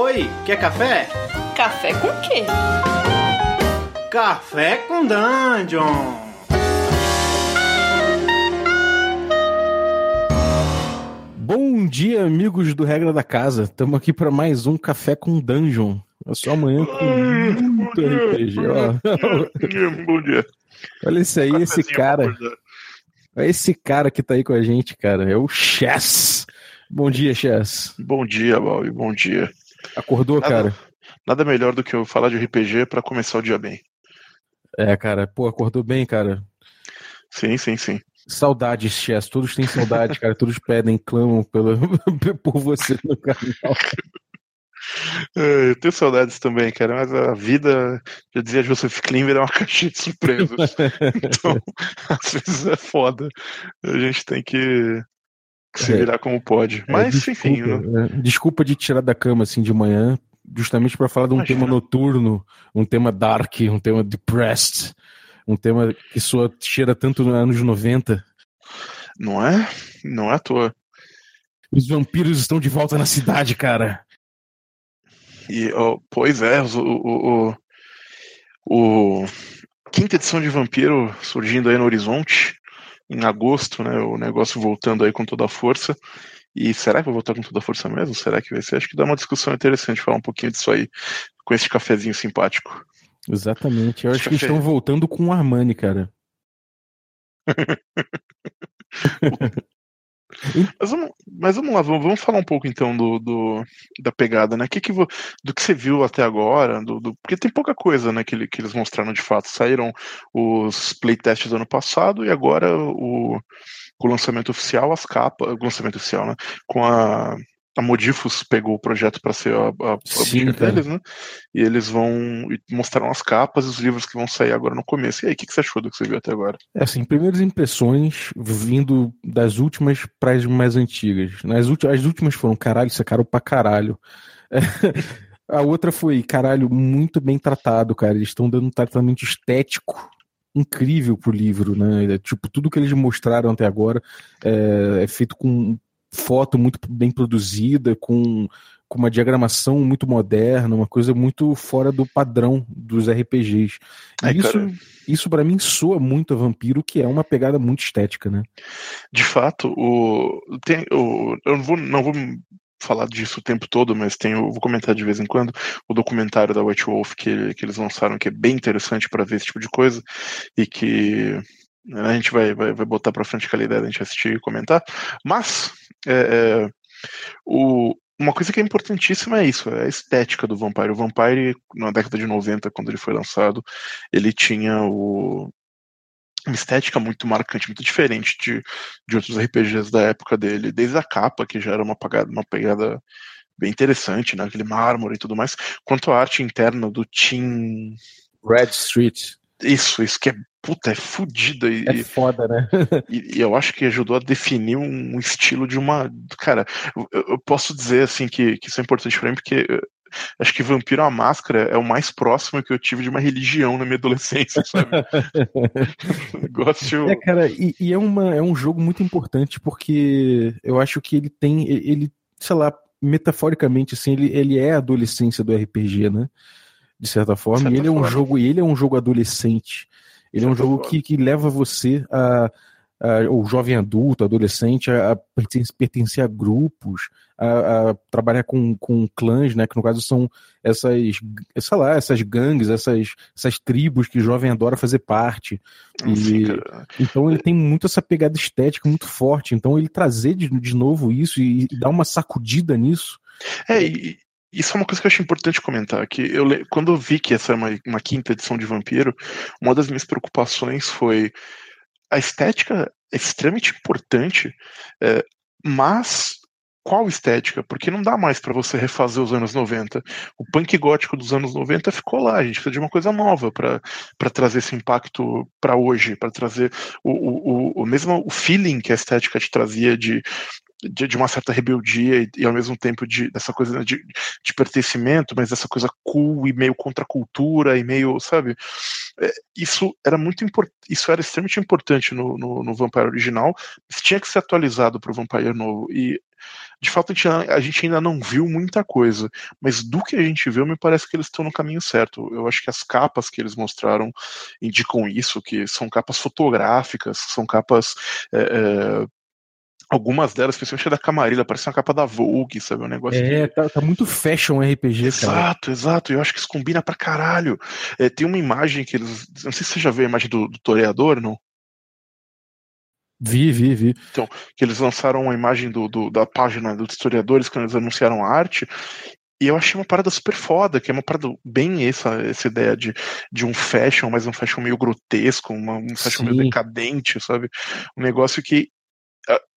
Oi, quer café? Café com quê? Café com Dungeon! Bom dia, amigos do Regra da Casa. Estamos aqui para mais um Café com Dungeon. A sua manhã com muito RPG. Ó. Bom dia. Olha isso aí, esse cara. Esse cara que tá aí com a gente, cara. É o Chess. Bom dia, Chess. Bom dia, Balbi. Bom dia. Acordou, Nada- cara? Nada melhor do que eu falar de RPG pra começar o dia bem. É, cara. Pô, acordou bem, cara. Sim, sim, sim. Saudades, Chess. Todos têm saudade, cara. Todos pedem, clamam pela, por você no canal. É, Eu tenho saudades também, cara, mas a vida, já dizia Joseph Klimber, é uma caixinha de surpresas. Então, às vezes é foda. A gente tem que se É. virar como pode. Mas, É, enfim, desculpa, né? é, desculpa de tirar da cama assim de manhã, justamente para falar de um Imagina. tema noturno, um tema dark, um tema depressed, um tema que soa, cheira tanto nos anos 90. não é? Não é à toa. Os vampiros estão de volta na cidade, cara. E, ó, pois é, o, o, o, o quinta edição de Vampiro surgindo aí no horizonte, em agosto, né? O negócio voltando aí com toda a força. E será que vai voltar com toda a força mesmo? Será que vai ser? Acho que dá uma discussão interessante falar um pouquinho disso aí com esse cafezinho simpático. Exatamente. Eu acho que Café. estão voltando com o Armani, cara. Mas vamos, mas vamos lá, vamos, vamos falar um pouco então do, do- da pegada, né? Que que, vo- do que você viu até agora, do, do- porque tem pouca coisa, né, que, que eles mostraram de fato. Saíram os playtests do ano passado e agora o, o lançamento oficial, as capas, o lançamento oficial, né? Com a, a Modifus pegou o projeto para ser a, a, Sim, deles, né? E eles vão e mostraram as capas e os livros que vão sair agora no começo. E aí, o que, que você achou do que você viu até agora? É assim, primeiras impressões vindo das últimas para as mais antigas. Nas ulti- as últimas foram, caralho, isso é caro pra caralho. A outra foi, caralho, muito bem tratado, cara. Eles estão dando um tratamento estético incrível pro livro, né? É, Tipo, tudo que eles mostraram até agora é, é feito com foto muito bem produzida, com, com uma diagramação muito moderna, uma coisa muito fora do padrão dos RPGs. Ai, isso, cara. isso para mim soa muito a Vampiro, que é uma pegada muito estética, né? De fato, o, tem, o, eu não vou, não vou falar disso o tempo todo, mas eu vou comentar de vez em quando o documentário da White Wolf que, que eles lançaram, que é bem interessante para ver esse tipo de coisa e que a gente vai, vai, vai botar para frente aquela ideia da gente assistir e comentar. Mas é, é, o, uma coisa que é importantíssima é isso, é a estética do Vampire. O Vampire, na década de 90, quando ele foi lançado, ele tinha o, uma estética muito marcante, muito diferente de, de outros RPGs da época dele, desde a capa, que já era uma pegada, uma pegada bem interessante, né? aquele mármore e tudo mais, quanto a arte interna do Team. Red Street. Isso, isso que é puta, é fodida e, É foda, né? e, e eu acho que ajudou a definir um estilo de uma. Cara, eu, eu posso dizer assim que, que isso é importante pra mim, porque eu acho que Vampiro à Máscara é o mais próximo que eu tive de uma religião na minha adolescência, sabe? Negócio. É, cara, e, e é, uma, é um jogo muito importante porque eu acho que ele tem, ele, sei lá, metaforicamente, assim, ele, ele é a adolescência do RPG, né? De certa forma. certa e ele é um forma. jogo, e ele é um jogo adolescente. Ele é um jogo forma. que, que leva você a, a- o jovem adulto, adolescente, a, a perten- pertencer a grupos, a, a trabalhar com, com clãs, né? Que no caso são essas, sei lá, essas gangues, essas, essas tribos que o jovem adora fazer parte. E- Então ele tem muito essa pegada estética muito forte. Então ele trazer de, de novo isso e, e dar uma sacudida nisso. É, e isso é uma coisa que eu acho importante comentar, que eu quando eu vi que essa era uma, uma quinta edição de Vampiro, uma das minhas preocupações foi a estética é extremamente importante, é, mas qual estética? Porque não dá mais pra você refazer os anos 90. O punk gótico dos anos 90 ficou lá, a gente precisa de uma coisa nova pra trazer esse impacto pra hoje, pra trazer o, o, o, o mesmo o feeling que a estética te trazia de de, de, uma certa rebeldia e, e, ao mesmo tempo de dessa coisa de, de, pertencimento, mas dessa coisa cool e meio contra a cultura e meio, sabe? É, isso era muito importante, isso era extremamente importante no, no, no Vampire original, mas tinha que ser atualizado para o Vampire novo e de fato a gente, a gente, ainda não viu muita coisa, mas do que a gente viu, me parece que eles estão no caminho certo. Eu acho que as capas que eles mostraram indicam isso, que são capas fotográficas, são capas é, é, Algumas delas, principalmente da Camarilla, parece uma capa da Vogue, sabe? Um negócio. É, tá, tá, muito fashion RPG, exato, cara. Exato, exato. Eu acho que isso combina pra caralho. É, tem uma imagem que eles. Não sei se você já viu a imagem do, do toreador, não? Vi, vi, vi. Então, que eles lançaram uma imagem do, do, da página dos historiadores quando eles anunciaram a arte. E eu achei uma parada super foda, que é uma parada bem essa, essa ideia de, de um fashion, mas um fashion meio grotesco, uma, um fashion Sim. meio decadente, sabe? Um negócio que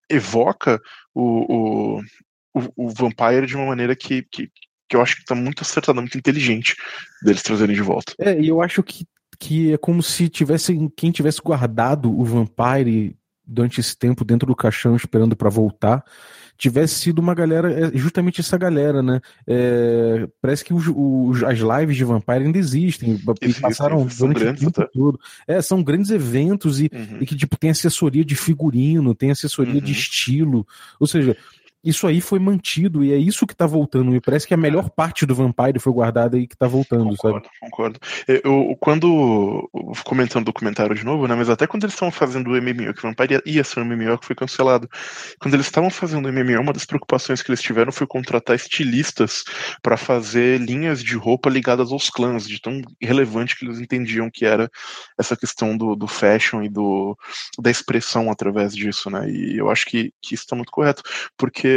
evoca o, o, o, o, Vampire de uma maneira que, que, que eu acho que tá muito acertada, muito inteligente deles trazerem de volta. É, e eu acho que, que é como se tivesse quem tivesse guardado o Vampire durante esse tempo dentro do caixão esperando para voltar tivesse sido uma galera, é, justamente essa galera, né? É, parece que os, os, as lives de Vampire ainda existem, passaram são grandes, tá? todo. É, são grandes eventos e, uhum. e, que tipo tem assessoria de figurino, tem assessoria uhum. de estilo, ou seja, isso aí foi mantido e é isso que tá voltando. E parece que a melhor parte do Vampire foi guardada e que tá voltando, concordo, sabe? Concordo. É, eu, quando. Comentando o documentário de novo, né? Mas até quando eles estavam fazendo o MMO, que o Vampire ia ser um MMO que foi cancelado. Quando eles estavam fazendo o MMO, uma das preocupações que eles tiveram foi contratar estilistas para fazer linhas de roupa ligadas aos clãs, de tão relevante que eles entendiam que era essa questão do, do fashion e do, da expressão através disso, né? E eu acho que, que isso tá muito correto, porque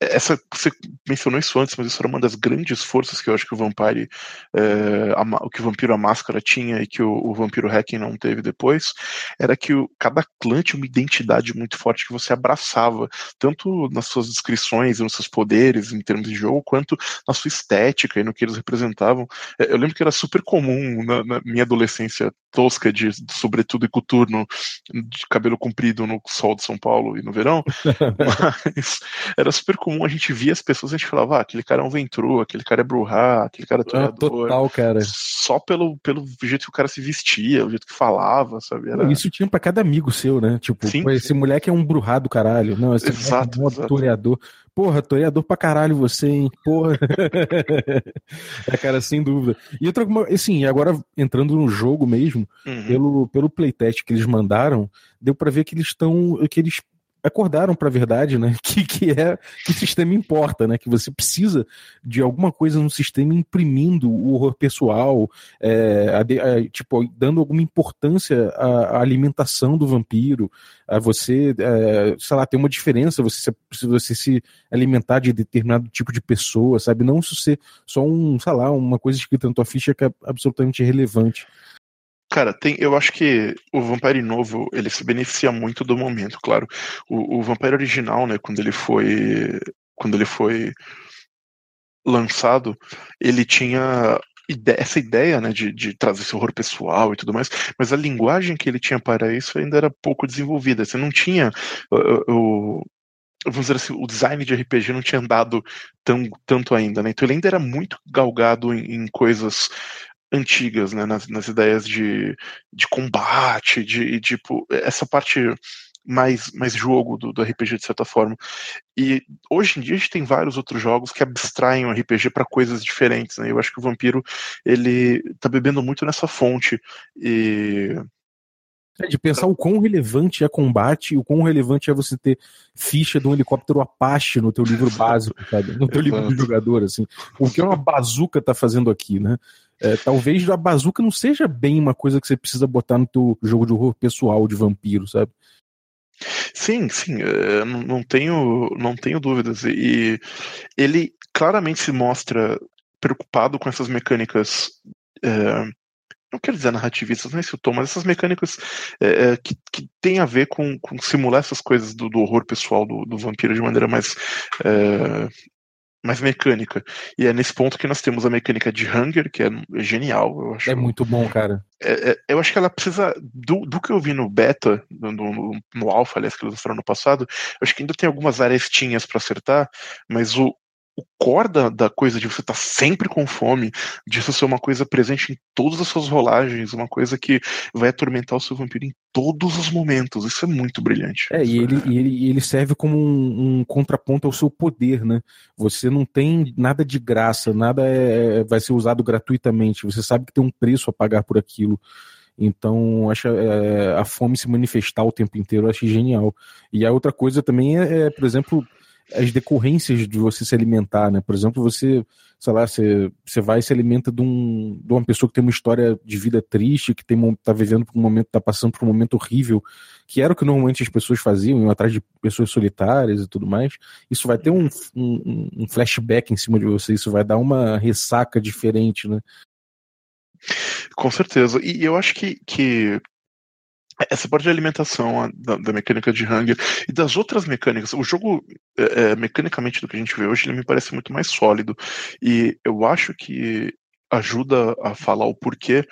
essa você mencionou isso antes, mas isso era uma das grandes forças que eu acho que o Vampire, é, a, que o Vampiro a Máscara tinha e que o, o Vampiro Hacking não teve depois, era que o, cada clã tinha uma identidade muito forte que você abraçava, tanto nas suas descrições e nos seus poderes em termos de jogo, quanto na sua estética e no que eles representavam. É, eu lembro que era super comum na, na minha adolescência tosca de, de sobretudo e coturno, de cabelo comprido no sol de São Paulo e no verão, mas era super comum comum a gente via as pessoas a gente falava, ah, aquele cara é um Ventru, aquele cara é Bruhá, aquele cara é toreador. total, cara. Só pelo, pelo jeito que o cara se vestia, o jeito que falava, sabe? Era... Isso tinha pra cada amigo seu, né? Tipo, sim, esse sim. moleque é um Bruhá do caralho. Não, esse exato, é um toreador. Porra, toreador pra caralho você, hein? Porra. é, cara, sem dúvida. E outra, assim, agora entrando no jogo mesmo, uhum. pelo, pelo playtest que eles mandaram, deu para ver que eles estão, que eles acordaram para a verdade, né? Que, que é que o sistema importa, né? Que você precisa de alguma coisa no sistema imprimindo o horror pessoal, é, a, a, tipo, dando alguma importância à, à, alimentação do vampiro, a você, é, sei lá, ter uma diferença, você se, você se alimentar de determinado tipo de pessoa, sabe? Não ser só um, sei lá, uma coisa escrita na tua ficha que é absolutamente irrelevante. Cara, tem, eu acho que o Vampire novo ele se beneficia muito do momento, claro. O, o Vampire original, né, quando ele foi quando ele foi lançado, ele tinha essa ideia né, de, de, trazer esse horror pessoal e tudo mais, mas a linguagem que ele tinha para isso ainda era pouco desenvolvida. Você não tinha o, vamos dizer assim, o design de RPG não tinha andado tão, tanto ainda, né? Então ele ainda era muito galgado em, em coisas antigas, né, nas, nas ideias de, de combate, de, tipo, essa parte mais, mais jogo do, do RPG de certa forma. E hoje em dia a gente tem vários outros jogos que abstraem o RPG para coisas diferentes, né? Eu acho que o Vampiro ele tá bebendo muito nessa fonte e é de pensar o quão relevante é combate, o quão relevante é você ter ficha de um helicóptero Apache no teu livro básico, sabe? No teu livro de jogador, assim. O que uma bazuca tá fazendo aqui, né? É, talvez a bazuca não seja bem uma coisa que você precisa botar no teu jogo de horror pessoal de vampiro, sabe? Sim, sim, é, não, tenho, não tenho dúvidas. E ele claramente se mostra preocupado com essas mecânicas é, não quero dizer narrativistas, não é esse o tom, mas essas mecânicas é, é, que, que tem a ver com, com simular essas coisas do, do horror pessoal do, do, vampiro de maneira mais, é, mais mecânica. E é nesse ponto que nós temos a mecânica de Hunger, que é genial, eu acho. É muito bom, cara. É, é, eu acho que ela precisa, do, do que eu vi no beta, no, no, no alpha, aliás, que eles mostraram no passado, eu acho que ainda tem algumas arestinhas para acertar, mas o, o core da, da coisa de você estar tá sempre com fome, disso ser uma coisa presente em todas as suas rolagens, uma coisa que vai atormentar o seu vampiro em todos os momentos. Isso é muito brilhante. É, e ele, ele, ele serve como um, um, contraponto ao seu poder, né? Você não tem nada de graça, nada é, é, vai ser usado gratuitamente. Você sabe que tem um preço a pagar por aquilo. Então, acho é, a fome se manifestar o tempo inteiro, eu achei genial. E a outra coisa também é, é por exemplo, as decorrências de você se alimentar, né? Por exemplo, você, sei lá, você, você vai e se alimenta de, um, de uma pessoa que tem uma história de vida triste, que tem, tá vivendo por um momento, tá passando por um momento horrível, que era o que normalmente as pessoas faziam, iam atrás de pessoas solitárias e tudo mais. Isso vai ter um, um, um flashback em cima de você, isso vai dar uma ressaca diferente, né? Com certeza. E eu acho que, que essa parte de alimentação da, da, mecânica de hunger e das outras mecânicas. O jogo, é, é, mecanicamente, do que a gente vê hoje, ele me parece muito mais sólido. E eu acho que ajuda a falar o porquê.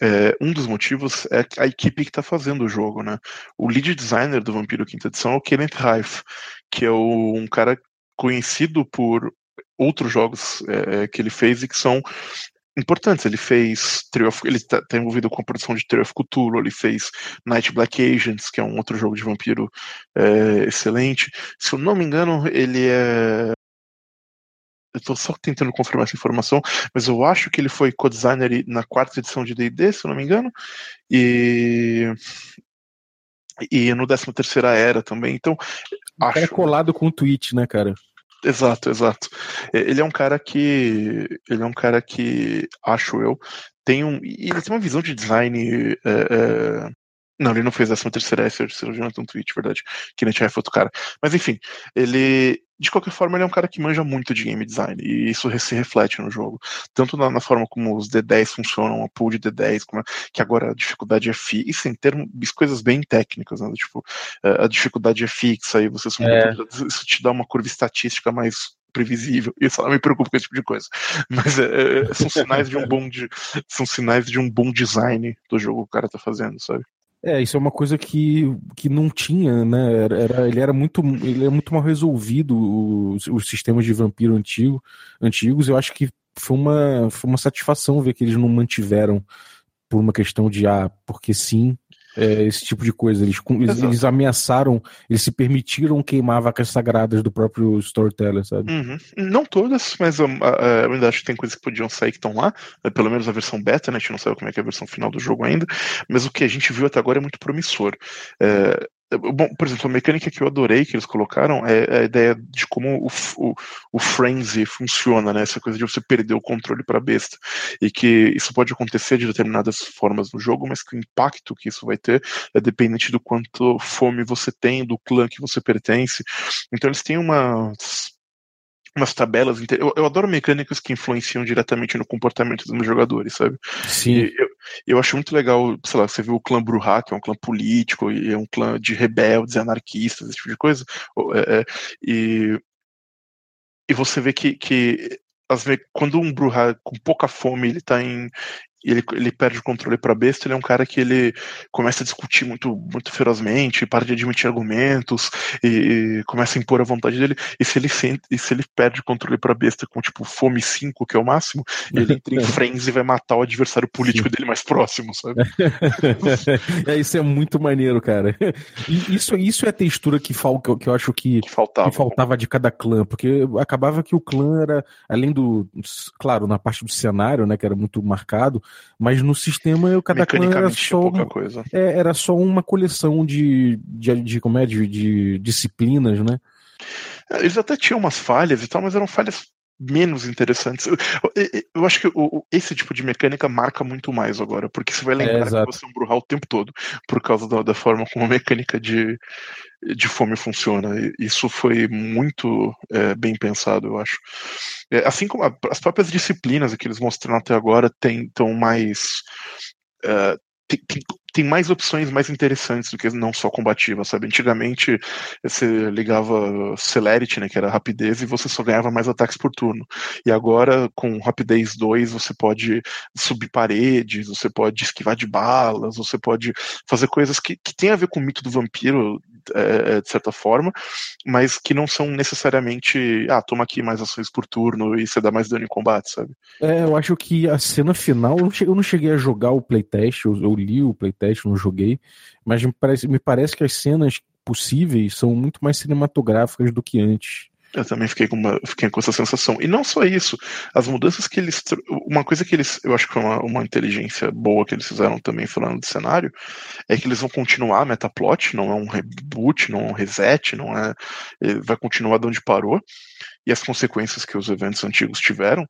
É, um dos motivos é a equipe que está fazendo o jogo, né? O lead designer do Vampiro Quinta Edição é o Kenneth Reif, que é o, um cara conhecido por outros jogos é, que ele fez e que são importantes. Ele fez ele está tá envolvido com a produção de Tale of Cthulhu, ele fez Night Black Agents, que é um outro jogo de vampiro é, excelente. Se eu não me engano, ele é eu estou só tentando confirmar essa informação, mas eu acho que ele foi co-designer na quarta edição de D&D, se eu não me engano, e e no 13 terceira era também, então acho... É colado com o tweet, né, cara? Exato, exato. Ele é um cara que. Ele é um cara que, acho eu, tem um. Ele tem uma visão de design. É, é... Não, ele não fez essa terceira S, eu vi um tweet, verdade. Que nem tinha outro cara. Mas enfim, ele de qualquer forma, ele é um cara que manja muito de game design, e isso se reflete no jogo. Tanto na, na forma como os D10 funcionam, a pool de D10, como é, que agora a dificuldade é fixa, em termos coisas bem técnicas, né? Tipo, é, a dificuldade é fixa, e você é. isso te dá uma curva estatística mais previsível. Isso não me preocupa com esse tipo de coisa. Mas é, é, são sinais de um bom de, são sinais de um bom design do jogo que o cara tá fazendo, sabe? É, isso é uma coisa que, que não tinha, né? Era, era ele era muito, ele é muito mal resolvido os, os sistemas de vampiro antigo, antigos. Eu acho que foi uma, foi uma satisfação ver que eles não mantiveram por uma questão de ah, porque sim, é, esse tipo de coisa. Eles, eles, eles, ameaçaram, eles se permitiram queimar vacas sagradas do próprio storyteller, sabe? Uhum. Não todas, mas eu, eu, ainda acho que tem coisas que podiam sair que estão lá, né, pelo menos a versão beta, né? A gente não sabe como é que é a versão final do jogo ainda, mas o que a gente viu até agora é muito promissor. É, Bom, por exemplo, a mecânica que eu adorei que eles colocaram é a ideia de como o, o, o frenzy funciona, né? Essa coisa de você perder o controle para besta. E que isso pode acontecer de determinadas formas no jogo, mas que o impacto que isso vai ter é dependente do quanto fome você tem, do clã que você pertence. Então eles têm umas umas tabelas. Eu, eu, adoro mecânicas que influenciam diretamente no comportamento dos jogadores, sabe? Sim. Eu, eu, acho muito legal, sei lá, você viu o clã Bruhá, que é um clã político, e é um clã de rebeldes, anarquistas, esse tipo de coisa. É, é, e, e você vê que, que as, quando um Bruhá com pouca fome ele tá em, ele, ele perde o controle para besta, ele é um cara que ele começa a discutir muito, muito ferozmente, para de admitir argumentos e, e começa a impor a vontade dele. E se ele sente, e se ele perde o controle para besta com tipo fome 5, que é o máximo, ele entra em frenzy e vai matar o adversário político Sim. dele mais próximo, sabe? é, isso é muito maneiro, cara. E isso, isso é a textura que, fal, que eu acho que, que faltava. que faltava de cada clã, porque acabava que o clã era, além do, claro, na parte do cenário, né, que era muito marcado, mas no sistema cada clã era só, é, era só uma coleção de, de, de como é, de, de disciplinas, né? É, eles até tinham umas falhas e tal, mas eram falhas menos interessantes. Eu, eu, eu acho que o, esse tipo de mecânica marca muito mais agora, porque você vai lembrar é, que você é um Bruhal o tempo todo, por causa da, da, forma como a mecânica de, de fome funciona. Isso foi muito é, bem pensado, eu acho. É, assim como a, as próprias disciplinas que eles mostraram até agora estão mais. Uh, tem, tem, tem mais opções mais interessantes do que não só combativa, sabe? Antigamente você ligava Celerity, né, que era rapidez, e você só ganhava mais ataques por turno. E agora, com rapidez 2, você pode subir paredes, você pode esquivar de balas, você pode fazer coisas que, que tem a ver com o mito do vampiro, de certa forma, mas que não são necessariamente, ah, toma aqui mais ações por turno e você dá mais dano em combate, sabe? É, eu acho que a cena final, eu não cheguei a jogar o playtest, eu, eu li o playtest, não joguei, mas me parece, me parece que as cenas possíveis são muito mais cinematográficas do que antes. Eu também fiquei com, uma, fiquei com essa sensação. E não só isso, as mudanças que eles. Uma coisa que eles. Eu acho que foi uma, uma inteligência boa que eles fizeram também, falando de cenário, é que eles vão continuar a metaplot, não é um reboot, não é um reset, não é. Vai continuar de onde parou. E as consequências que os eventos antigos tiveram.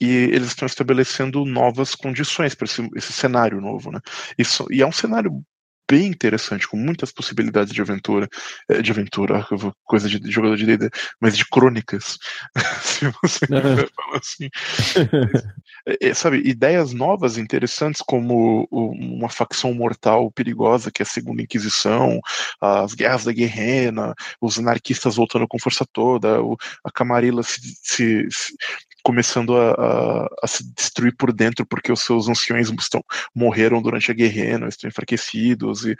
E eles estão estabelecendo novas condições para esse, esse, cenário novo, né? Isso, e é um cenário bem interessante, com muitas possibilidades de aventura, eh, de aventura, coisa de jogador de D&D, mas de crônicas, se você quiser falar assim. é, sabe, ideias novas interessantes, como uma facção mortal perigosa, que é a Segunda Inquisição, as Guerras da Guerrena, os anarquistas voltando com força toda, a Camarilla se, se, se começando a, a, a, se destruir por dentro porque os seus anciões estão, morreram durante a guerra, estão enfraquecidos, e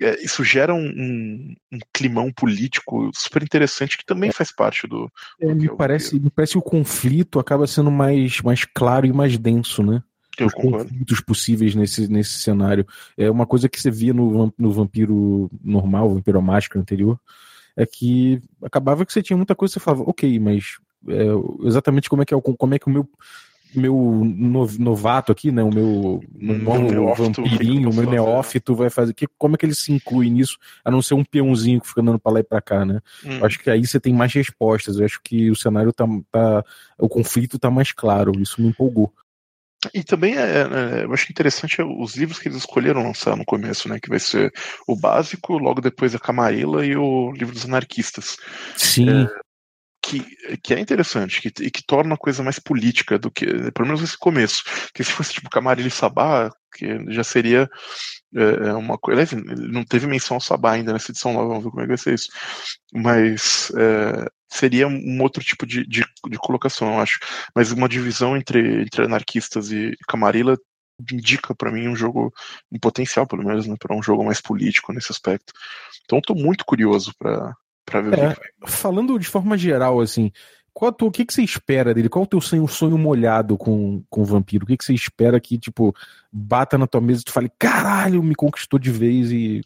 é, isso gera um, um, um, climão político super interessante que também faz parte do. É, do me, parece, me parece que o conflito acaba sendo mais, mais claro e mais denso, né? Eu Os concordo. conflitos possíveis nesse, nesse cenário. É uma coisa que você via no, no vampiro normal, vampiro mágico anterior, é que acabava que você tinha muita coisa que você falava, ok, mas é, exatamente como é que é, como é que o meu meu novato aqui, né, o meu, meu vampirinho, o meu neófito vai fazer, que, como é que ele se inclui nisso, a não ser um peãozinho que fica andando para lá e para cá, né? Hum. Acho que aí você tem mais respostas, eu acho que o cenário tá, tá o conflito tá mais claro, isso me empolgou. E também é, é, eu acho interessante os livros que eles escolheram lançar no começo, né? Que vai ser o básico, logo depois a Camarilla e o livro dos anarquistas. Sim. É, que, que é interessante que, e que torna a coisa mais política do que, pelo menos esse começo. Que se fosse tipo Camarilla e Sabá, que já seria é, é uma coisa. Não teve menção ao Sabá ainda nessa edição nova, vamos ver como é que vai ser isso. Mas é, seria um outro tipo de, de, de, colocação, eu acho. Mas uma divisão entre, entre anarquistas e Camarilla indica para mim um jogo, um potencial, pelo menos, né, para um jogo mais político nesse aspecto. Então estou muito curioso para para ver é, o que Falando de forma geral, assim, qual tu, o que, que você espera dele? Qual o teu sonho, sonho molhado com, com o vampiro? O que, que você espera que, tipo, bata na tua mesa e tu fale, caralho, me conquistou de vez e,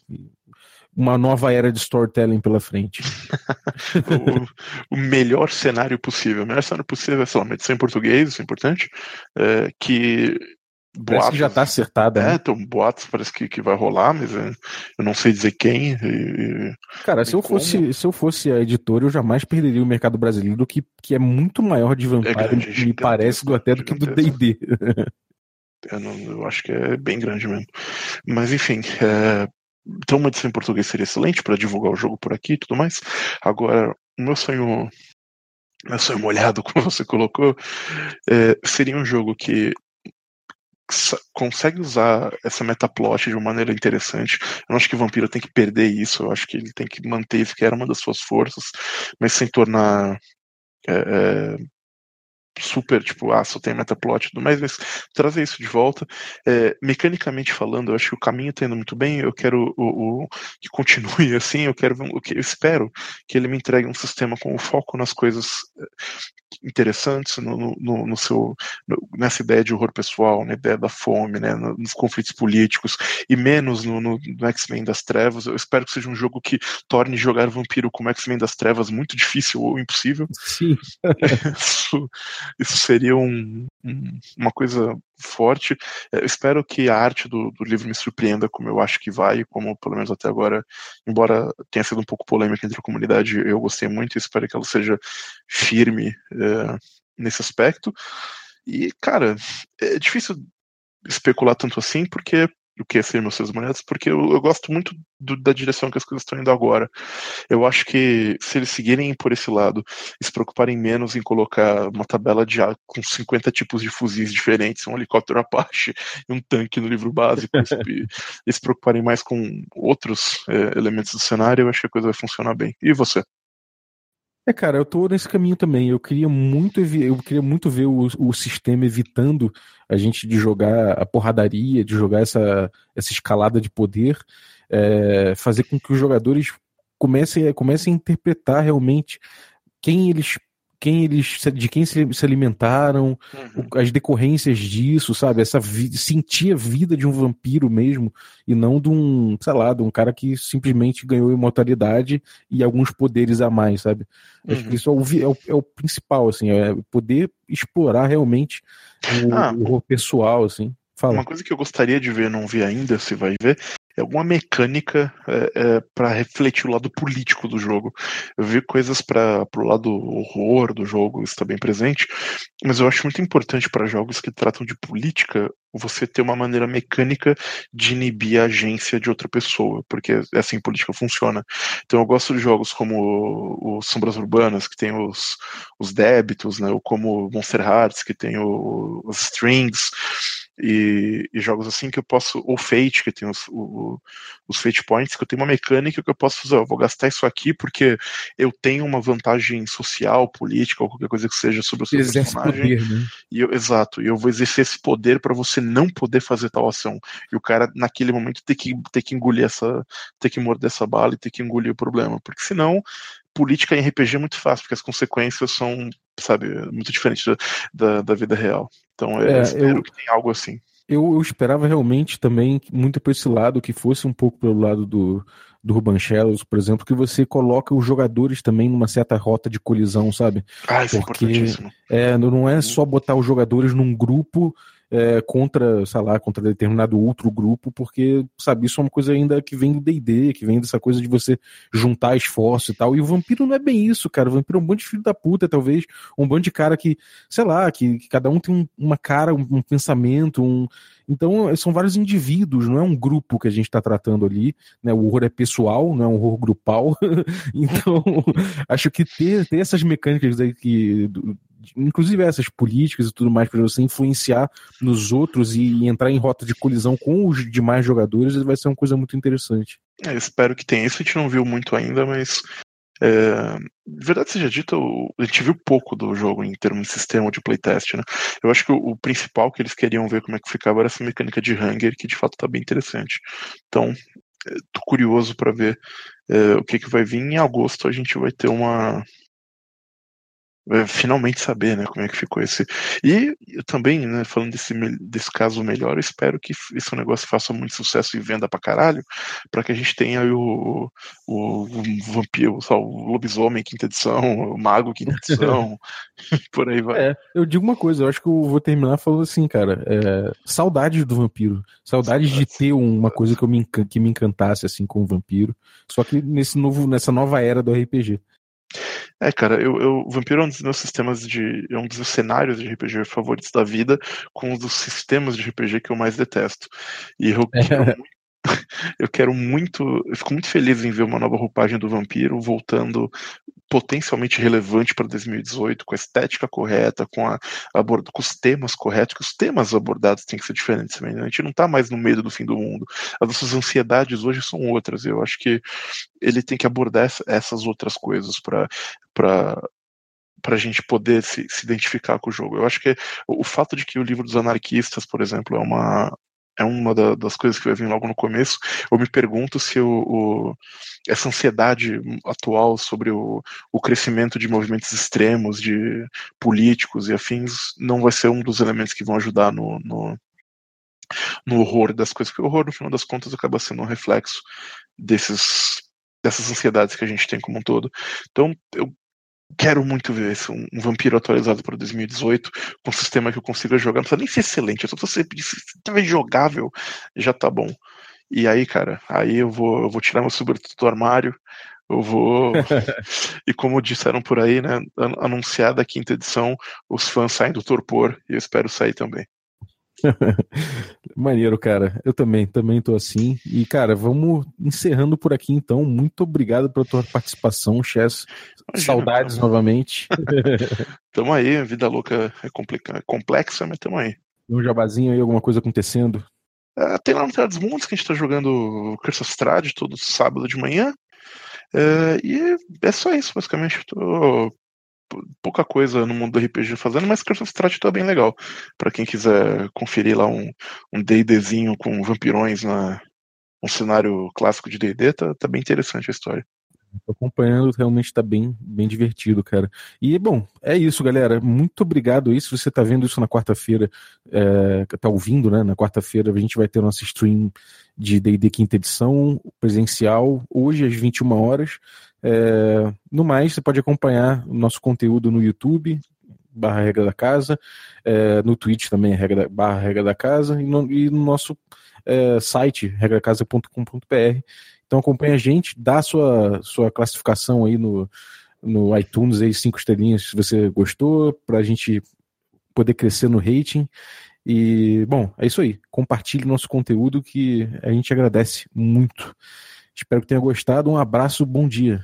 uma nova era de storytelling pela frente. o, o, melhor cenário possível. O melhor cenário possível é, sei lá, uma edição em português, isso é importante, é, que Boatos, já está acertada. É, né? então, boatos parece que, que vai rolar, mas é, eu não sei dizer quem. E, Cara, se eu, fosse, se eu fosse a editora, eu jamais perderia o mercado brasileiro, que, que é muito maior de vantagem, é grande, me parece, do, até do que do DD. eu, eu, acho que é bem grande mesmo. Mas enfim, é, então uma edição em português seria excelente para divulgar o jogo por aqui e tudo mais. Agora, o meu sonho meu sonho molhado, como você colocou, é, seria um jogo que consegue usar essa metaplot de uma maneira interessante. Eu não acho que o vampiro tem que perder isso, eu acho que ele tem que manter isso que era uma das suas forças, mas sem tornar é, é, super, tipo, ah, só tem metaplot e tudo mais, mas trazer isso de volta. É, mecanicamente falando, eu acho que o caminho está indo muito bem, eu quero o, o, que continue assim, eu quero o que eu espero que ele me entregue um sistema com foco nas coisas é, interessantes no, no, no seu no, nessa ideia de horror pessoal, na ideia da fome, né, nos conflitos políticos e menos no, no, no X-Men das Trevas. Eu espero que seja um jogo que torne jogar vampiro como X-Men das Trevas muito difícil ou impossível. Sim. Isso, seria um, um, uma coisa forte. Eu espero que a arte do, do, livro me surpreenda, como eu acho que vai, como pelo menos até agora, embora tenha sido um pouco polêmica entre a comunidade, eu gostei muito e espero que ela seja firme é, nesse aspecto. E, cara, é difícil especular tanto assim, porque o que é ser meus seus monedas, porque eu, eu gosto muito do, da direção que as coisas estão indo agora. Eu acho que se eles seguirem por esse lado e se preocuparem menos em colocar uma tabela de ar com 50 tipos de fuzis diferentes, um helicóptero Apache e um tanque no livro básico, e, e se preocuparem mais com outros é, elementos do cenário, eu acho que a coisa vai funcionar bem. E você? É, cara, eu tô nesse caminho também. Eu queria muito, eu queria muito ver o, o sistema evitando a gente de jogar a porradaria, de jogar essa, essa escalada de poder, é, fazer com que os jogadores comecem, comecem a interpretar realmente quem eles quem eles de quem se, se alimentaram, uhum. as decorrências disso, sabe? Essa sentir a vida de um vampiro mesmo e não de um, sei lá, de um cara que simplesmente ganhou imortalidade e alguns poderes a mais, sabe? Uhum. Acho que uhum. isso é o, é o, é o, principal, assim, é poder explorar realmente o, ah, o pessoal, assim. Fala. Uma coisa que eu gostaria de ver, não vi ainda, se vai ver, alguma mecânica é, é, para refletir o lado político do jogo. Eu vi coisas para o lado horror do jogo, isso está bem presente, mas eu acho muito importante para jogos que tratam de política você ter uma maneira mecânica de inibir a agência de outra pessoa, porque é assim política funciona. Então eu gosto de jogos como o, Sombras Urbanas, que tem os, os débitos, né, ou como Monster Hearts, que tem o, os strings, e, e, jogos assim que eu posso, ou Fate, que tem os, o, os Fate Points, que eu tenho uma mecânica que eu posso fazer, eu vou gastar isso aqui porque eu tenho uma vantagem social, política, ou qualquer coisa que seja sobre o seu Exerce personagem. Poder, né? e eu, exato, e eu vou exercer esse poder para você não poder fazer tal ação. E o cara, naquele momento, ter que, ter que engolir essa, ter que morder essa bala e ter que engolir o problema, porque senão política em RPG é muito fácil, porque as consequências são, sabe, muito diferentes da, da, da vida real. Então é, eu espero eu, que tenha algo assim. Eu, eu, esperava realmente também, muito por esse lado, que fosse um pouco pelo lado do, do Ruban Shells, por exemplo, que você coloca os jogadores também numa certa rota de colisão, sabe? Ah, isso é Porque é, não é só botar os jogadores num grupo é, contra, sei lá, contra determinado outro grupo, porque, sabe, isso é uma coisa ainda que vem do D&D, que vem dessa coisa de você juntar esforço e tal, e o vampiro não é bem isso, cara, o vampiro é um monte de filho da puta, talvez, um bando de cara que, sei lá, que, que cada um tem um, uma cara, um, um pensamento, um... Então, são vários indivíduos, não é um grupo que a gente está tratando ali, né? O horror é pessoal, não é um horror grupal. então, acho que ter, ter essas mecânicas aí que, inclusive essas políticas e tudo mais, para você influenciar nos outros e entrar em rota de colisão com os demais jogadores, vai ser uma coisa muito interessante. É, espero que tenha. Isso a gente não viu muito ainda, mas. É, verdade seja dita, a gente viu pouco do jogo em termos de sistema de playtest, né? Eu acho que o, o, principal que eles queriam ver como é que ficava era essa mecânica de hunger, que de fato está bem interessante. Então, é, tô curioso para ver é, o que, que vai vir. Em agosto a gente vai ter uma, finalmente saber, né, como é que ficou esse. E eu também, né, falando desse, desse caso melhor, eu espero que esse negócio faça muito sucesso e venda pra caralho, para que a gente tenha o, o, o vampiro, o lobisomem quinta edição, o mago quinta edição, por aí vai. É, eu digo uma coisa, eu acho que eu vou terminar falando assim, cara, é, saudades do vampiro, saudades de ter uma coisa que, eu me, que me encantasse assim com o vampiro, só que nesse novo, nessa nova era do RPG. É, cara, eu, eu, o Vampiro é um dos meus sistemas de. é um dos cenários de RPG favoritos da vida, com um dos sistemas de RPG que eu mais detesto. E eu é. quero muito eu quero muito, eu fico muito feliz em ver uma nova roupagem do vampiro voltando potencialmente relevante para 2018, com a estética correta, com, a, com os temas corretos, que os temas abordados têm que ser diferentes também. Né? A gente não está mais no meio do fim do mundo. As nossas ansiedades hoje são outras. Eu acho que ele tem que abordar essas outras coisas para para a gente poder se, se, identificar com o jogo. Eu acho que o fato de que o livro dos anarquistas, por exemplo, é uma, é uma da, das coisas que vai vir logo no começo. Eu me pergunto se o, o, essa ansiedade atual sobre o, o crescimento de movimentos extremos, de políticos e afins, não vai ser um dos elementos que vão ajudar no, no, no horror das coisas, porque o horror, no final das contas, acaba sendo um reflexo desses dessas ansiedades que a gente tem como um todo. Então, eu quero muito ver esse, um, um, vampiro atualizado para 2018, com um sistema que eu consiga jogar. Não precisa nem ser excelente, eu só ser se jogável, já tá bom. E aí, cara, aí eu vou, eu vou tirar meu sobretudo do armário, eu vou. e como disseram por aí, né? Anunciada a quinta edição, os fãs saem do torpor e eu espero sair também. Maneiro, cara. Eu também, também tô assim. E, cara, vamos encerrando por aqui então. Muito obrigado pela tua participação, Chess. Saudades novamente. tamo aí, a vida louca é, complica... complexa, mas tamo aí. Um jabazinho aí, alguma coisa acontecendo? É, tem lá no Terra dos Mundos que a gente tá jogando Curse of Strahd todo sábado de manhã. É, e é só isso, basicamente. Tô pouca coisa no mundo do RPG fazendo, mas Curse of Strahd tá bem legal. para quem quiser conferir lá um, um D&Dzinho com vampirões na um cenário clássico de D&D, tá, tá bem interessante a história. Tô acompanhando, realmente tá bem, bem divertido, cara. E, bom, é isso, galera. Muito obrigado aí. Se você tá vendo isso na quarta-feira, é, tá ouvindo, né? Na quarta-feira a gente vai ter nossa stream de D&D quinta edição, presencial, hoje às 21 horas. É, no mais, você pode acompanhar o nosso conteúdo no YouTube, barra regra da casa, é, no Twitch também, regra, barra regra da casa, e no, e no nosso é, site, regracasa.com.br. Então acompanha a gente, dá sua, sua classificação aí no, no iTunes aí, cinco estrelinhas se você gostou, para a gente poder crescer no rating. E, bom, é isso aí. Compartilhe nosso conteúdo que a gente agradece muito. Espero que tenha gostado. Um abraço, bom dia.